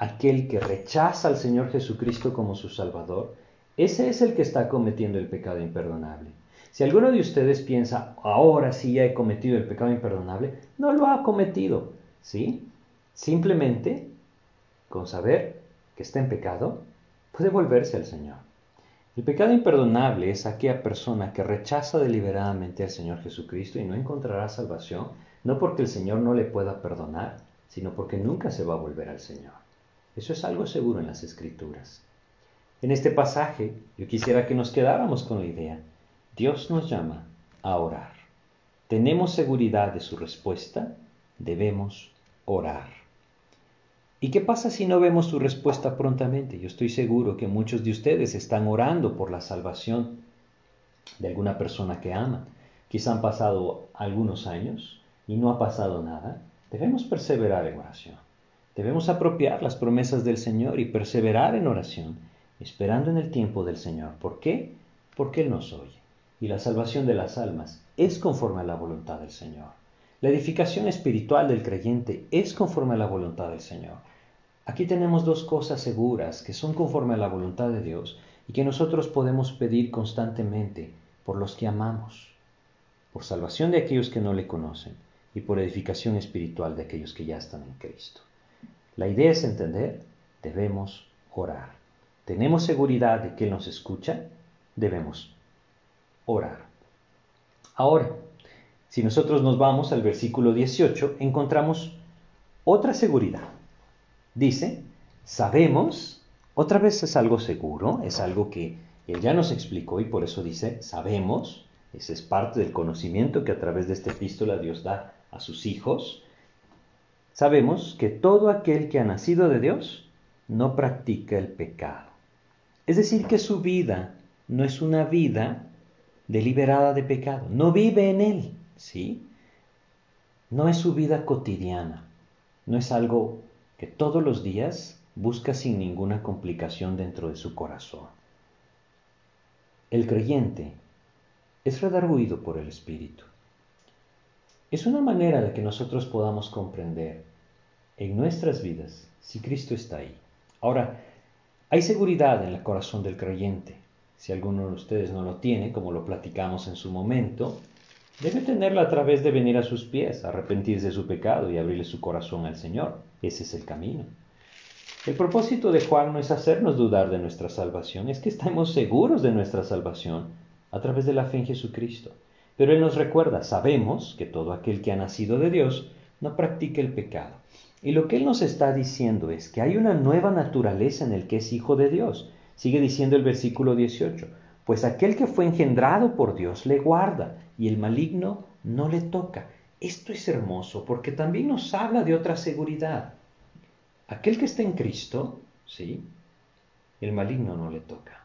Speaker 1: aquel que rechaza al Señor Jesucristo como su Salvador, ese es el que está cometiendo el pecado imperdonable. Si alguno de ustedes piensa, ahora sí ya he cometido el pecado imperdonable, no lo ha cometido, ¿sí? Simplemente, con saber que está en pecado, puede volverse al Señor. El pecado imperdonable es aquella persona que rechaza deliberadamente al Señor Jesucristo y no encontrará salvación, no porque el Señor no le pueda perdonar, sino porque nunca se va a volver al Señor. Eso es algo seguro en las Escrituras. En este pasaje yo quisiera que nos quedáramos con la idea. Dios nos llama a orar. Tenemos seguridad de su respuesta, debemos orar. ¿Y qué pasa si no vemos su respuesta prontamente? Yo estoy seguro que muchos de ustedes están orando por la salvación de alguna persona que aman. Quizá han pasado algunos años y no ha pasado nada. Debemos perseverar en oración. Debemos apropiar las promesas del Señor y perseverar en oración, esperando en el tiempo del Señor. ¿Por qué? Porque Él nos oye. Y la salvación de las almas es conforme a la voluntad del Señor. La edificación espiritual del creyente es conforme a la voluntad del Señor. Aquí tenemos dos cosas seguras que son conforme a la voluntad de Dios y que nosotros podemos pedir constantemente por los que amamos, por salvación de aquellos que no le conocen y por edificación espiritual de aquellos que ya están en Cristo. La idea es entender, debemos orar. Tenemos seguridad de que Él nos escucha, debemos orar. Ahora, si nosotros nos vamos al versículo 18, encontramos otra seguridad. Dice, sabemos, otra vez es algo seguro, es algo que él ya nos explicó y por eso dice, sabemos, ese es parte del conocimiento que a través de esta epístola Dios da a sus hijos, sabemos que todo aquel que ha nacido de Dios no practica el pecado. Es decir, que su vida no es una vida deliberada de pecado, no vive en él, ¿sí? No es su vida cotidiana, no es algo que todos los días busca sin ninguna complicación dentro de su corazón. El creyente es redarguido por el Espíritu. Es una manera de que nosotros podamos comprender en nuestras vidas si Cristo está ahí. Ahora, hay seguridad en el corazón del creyente. Si alguno de ustedes no lo tiene, como lo platicamos en su momento, debe tenerlo a través de venir a sus pies, arrepentirse de su pecado y abrirle su corazón al Señor. Ese es el camino. El propósito de Juan no es hacernos dudar de nuestra salvación, es que estamos seguros de nuestra salvación a través de la fe en Jesucristo. Pero Él nos recuerda, sabemos que todo aquel que ha nacido de Dios no practica el pecado. Y lo que Él nos está diciendo es que hay una nueva naturaleza en el que es hijo de Dios. Sigue diciendo el versículo 18, pues aquel que fue engendrado por Dios le guarda y el maligno no le toca. Esto es hermoso porque también nos habla de otra seguridad. Aquel que está en Cristo, ¿sí? El maligno no le toca.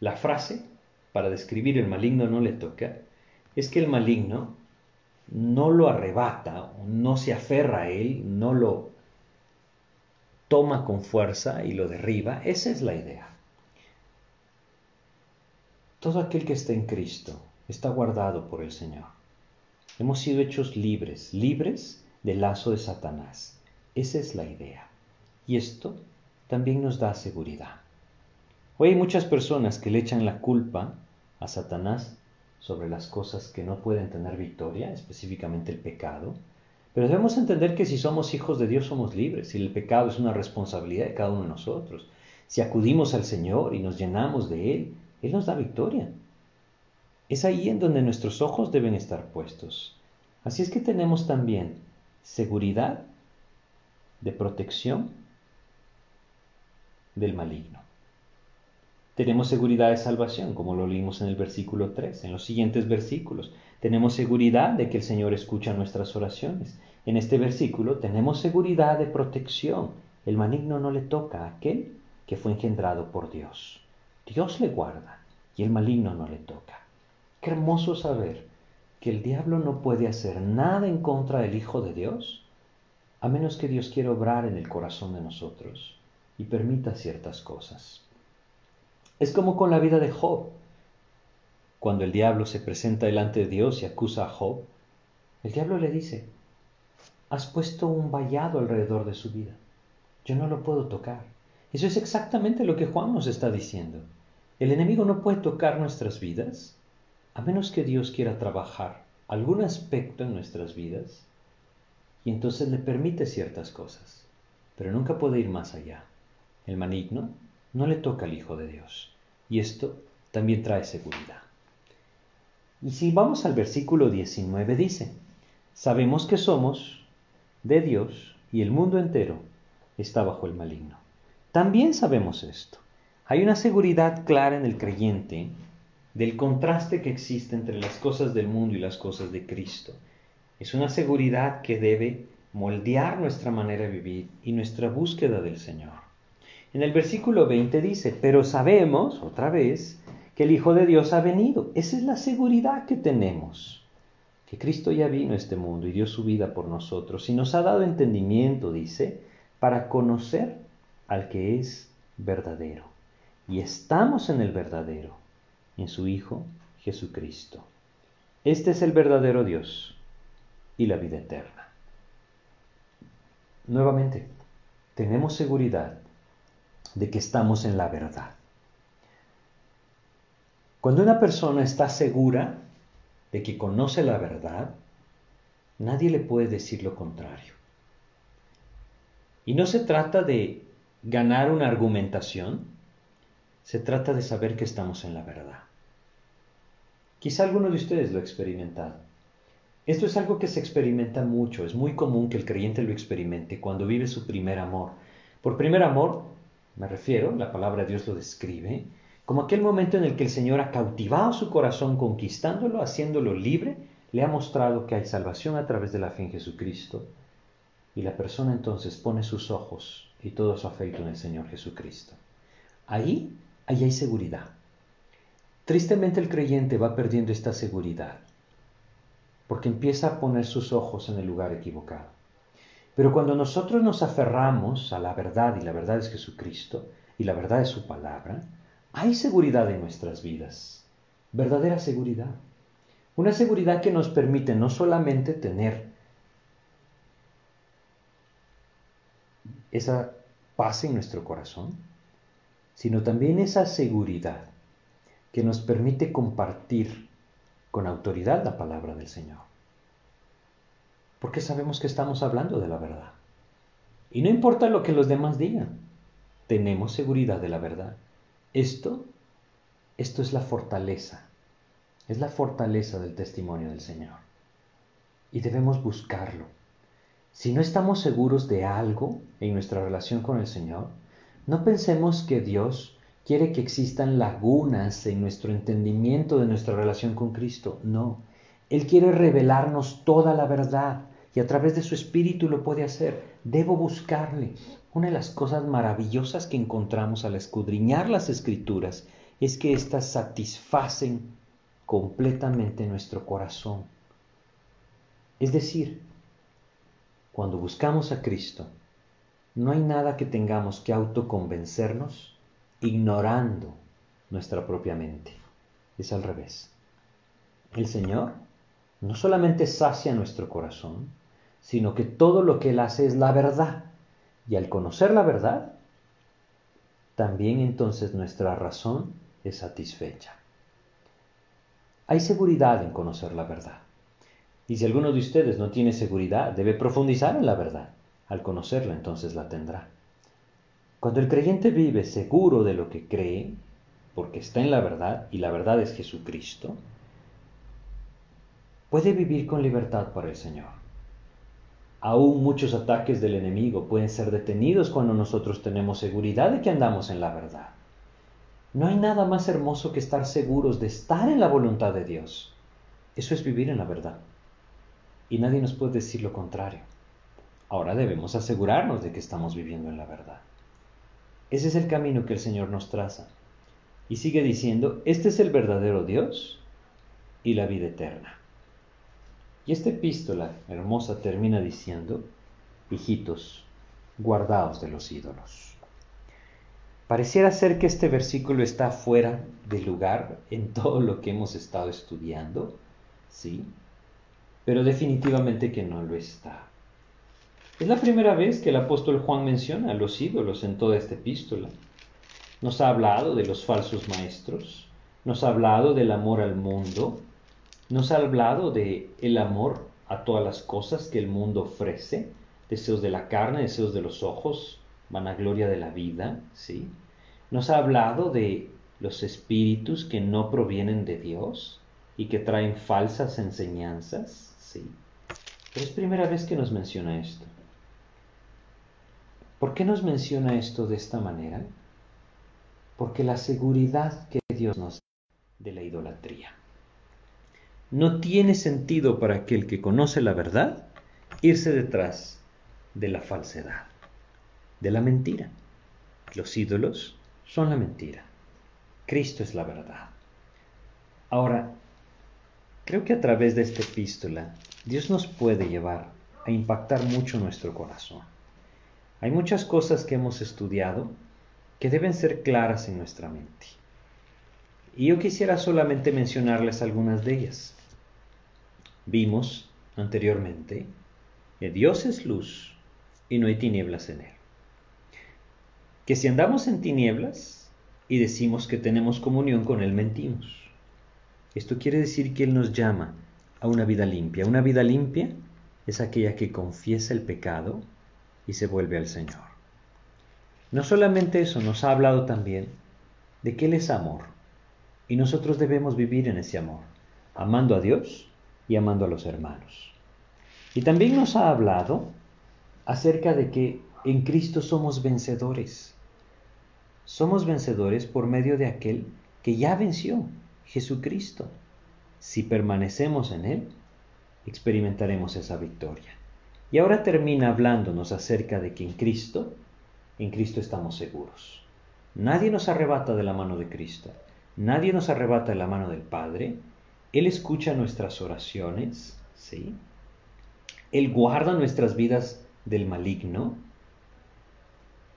Speaker 1: La frase para describir el maligno no le toca es que el maligno no lo arrebata, no se aferra a él, no lo toma con fuerza y lo derriba. Esa es la idea. Todo aquel que está en Cristo está guardado por el Señor. Hemos sido hechos libres, libres del lazo de Satanás. Esa es la idea. Y esto también nos da seguridad. Hoy hay muchas personas que le echan la culpa a Satanás sobre las cosas que no pueden tener victoria, específicamente el pecado. Pero debemos entender que si somos hijos de Dios somos libres y el pecado es una responsabilidad de cada uno de nosotros. Si acudimos al Señor y nos llenamos de Él, Él nos da victoria. Es ahí en donde nuestros ojos deben estar puestos. Así es que tenemos también seguridad de protección del maligno. Tenemos seguridad de salvación, como lo leímos en el versículo 3, en los siguientes versículos. Tenemos seguridad de que el Señor escucha nuestras oraciones. En este versículo tenemos seguridad de protección. El maligno no le toca a aquel que fue engendrado por Dios. Dios le guarda y el maligno no le toca. Qué hermoso saber que el diablo no puede hacer nada en contra del Hijo de Dios, a menos que Dios quiera obrar en el corazón de nosotros y permita ciertas cosas. Es como con la vida de Job. Cuando el diablo se presenta delante de Dios y acusa a Job, el diablo le dice, has puesto un vallado alrededor de su vida. yo no lo puedo tocar. Eso es exactamente lo que Juan nos está diciendo. El enemigo no puede tocar nuestras vidas a menos que Dios quiera trabajar algún aspecto en nuestras vidas y entonces le permite ciertas cosas, pero nunca puede ir más allá. El maligno no le toca al Hijo de Dios y esto también trae seguridad. Y si vamos al versículo 19 dice, sabemos que somos de Dios y el mundo entero está bajo el maligno. También sabemos esto. Hay una seguridad clara en el creyente del contraste que existe entre las cosas del mundo y las cosas de Cristo. Es una seguridad que debe moldear nuestra manera de vivir y nuestra búsqueda del Señor. En el versículo 20 dice, pero sabemos, otra vez, que el Hijo de Dios ha venido. Esa es la seguridad que tenemos. Que Cristo ya vino a este mundo y dio su vida por nosotros y nos ha dado entendimiento, dice, para conocer al que es verdadero. Y estamos en el verdadero, en su Hijo Jesucristo. Este es el verdadero Dios y la vida eterna. Nuevamente, tenemos seguridad de que estamos en la verdad. Cuando una persona está segura de que conoce la verdad, nadie le puede decir lo contrario. Y no se trata de ganar una argumentación, se trata de saber que estamos en la verdad. Quizá alguno de ustedes lo ha experimentado. Esto es algo que se experimenta mucho, es muy común que el creyente lo experimente cuando vive su primer amor. Por primer amor, me refiero, la palabra Dios lo describe, como aquel momento en el que el Señor ha cautivado su corazón, conquistándolo, haciéndolo libre, le ha mostrado que hay salvación a través de la fe en Jesucristo. Y la persona entonces pone sus ojos y todo su afecto en el Señor Jesucristo. Ahí, ahí hay seguridad. Tristemente el creyente va perdiendo esta seguridad porque empieza a poner sus ojos en el lugar equivocado. Pero cuando nosotros nos aferramos a la verdad, y la verdad es Jesucristo, y la verdad es su palabra, hay seguridad en nuestras vidas, verdadera seguridad. Una seguridad que nos permite no solamente tener esa paz en nuestro corazón, sino también esa seguridad que nos permite compartir con autoridad la palabra del Señor. Porque sabemos que estamos hablando de la verdad. Y no importa lo que los demás digan, tenemos seguridad de la verdad. Esto, esto es la fortaleza, es la fortaleza del testimonio del Señor. Y debemos buscarlo. Si no estamos seguros de algo en nuestra relación con el Señor, no pensemos que Dios quiere que existan lagunas en nuestro entendimiento de nuestra relación con Cristo. No, Él quiere revelarnos toda la verdad y a través de su Espíritu lo puede hacer. Debo buscarle. Una de las cosas maravillosas que encontramos al escudriñar las escrituras es que éstas satisfacen completamente nuestro corazón. Es decir, cuando buscamos a Cristo, no hay nada que tengamos que autoconvencernos ignorando nuestra propia mente. Es al revés. El Señor no solamente sacia nuestro corazón, sino que todo lo que Él hace es la verdad. Y al conocer la verdad, también entonces nuestra razón es satisfecha. Hay seguridad en conocer la verdad. Y si alguno de ustedes no tiene seguridad, debe profundizar en la verdad. Al conocerla, entonces la tendrá. Cuando el creyente vive seguro de lo que cree, porque está en la verdad, y la verdad es Jesucristo, puede vivir con libertad para el Señor. Aún muchos ataques del enemigo pueden ser detenidos cuando nosotros tenemos seguridad de que andamos en la verdad. No hay nada más hermoso que estar seguros de estar en la voluntad de Dios. Eso es vivir en la verdad. Y nadie nos puede decir lo contrario. Ahora debemos asegurarnos de que estamos viviendo en la verdad. Ese es el camino que el Señor nos traza. Y sigue diciendo, este es el verdadero Dios y la vida eterna. Y esta epístola hermosa termina diciendo, hijitos, guardaos de los ídolos. Pareciera ser que este versículo está fuera de lugar en todo lo que hemos estado estudiando, ¿sí? Pero definitivamente que no lo está. Es la primera vez que el apóstol Juan menciona a los ídolos en toda esta epístola. Nos ha hablado de los falsos maestros, nos ha hablado del amor al mundo, nos ha hablado de el amor a todas las cosas que el mundo ofrece, deseos de la carne, deseos de los ojos, vanagloria de la vida, ¿sí? Nos ha hablado de los espíritus que no provienen de Dios y que traen falsas enseñanzas, ¿sí? Pero es primera vez que nos menciona esto. ¿Por qué nos menciona esto de esta manera? Porque la seguridad que Dios nos da de la idolatría. No tiene sentido para aquel que conoce la verdad irse detrás de la falsedad, de la mentira. Los ídolos son la mentira. Cristo es la verdad. Ahora, creo que a través de esta epístola Dios nos puede llevar a impactar mucho nuestro corazón. Hay muchas cosas que hemos estudiado que deben ser claras en nuestra mente. Y yo quisiera solamente mencionarles algunas de ellas. Vimos anteriormente que Dios es luz y no hay tinieblas en él. Que si andamos en tinieblas y decimos que tenemos comunión con Él, mentimos. Esto quiere decir que Él nos llama a una vida limpia. Una vida limpia es aquella que confiesa el pecado y se vuelve al Señor. No solamente eso, nos ha hablado también de que Él es amor y nosotros debemos vivir en ese amor, amando a Dios y amando a los hermanos. Y también nos ha hablado acerca de que en Cristo somos vencedores. Somos vencedores por medio de aquel que ya venció, Jesucristo. Si permanecemos en Él, experimentaremos esa victoria. Y ahora termina hablándonos acerca de que en Cristo, en Cristo estamos seguros. Nadie nos arrebata de la mano de Cristo. Nadie nos arrebata la mano del Padre. Él escucha nuestras oraciones, ¿sí? Él guarda nuestras vidas del maligno.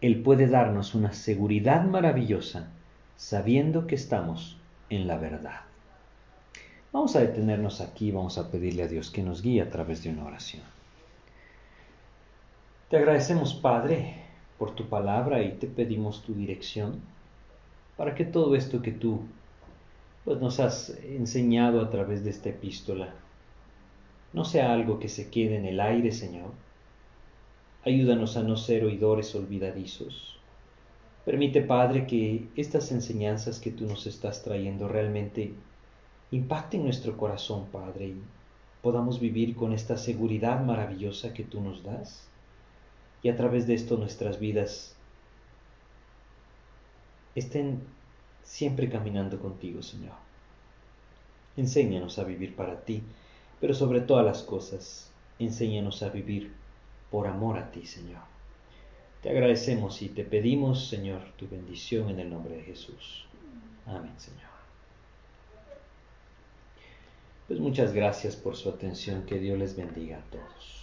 Speaker 1: Él puede darnos una seguridad maravillosa sabiendo que estamos en la verdad. Vamos a detenernos aquí, vamos a pedirle a Dios que nos guíe a través de una oración. Te agradecemos, Padre, por tu palabra y te pedimos tu dirección para que todo esto que tú pues, nos has enseñado a través de esta epístola no sea algo que se quede en el aire, Señor. Ayúdanos a no ser oidores olvidadizos. Permite, Padre, que estas enseñanzas que tú nos estás trayendo realmente impacten nuestro corazón, Padre, y podamos vivir con esta seguridad maravillosa que tú nos das y a través de esto nuestras vidas estén siempre caminando contigo, Señor. Enséñanos a vivir para ti, pero sobre todas las cosas, enséñanos a vivir por amor a ti, Señor. Te agradecemos y te pedimos, Señor, tu bendición en el nombre de Jesús. Amén, Señor. Pues muchas gracias por su atención. Que Dios les bendiga a todos.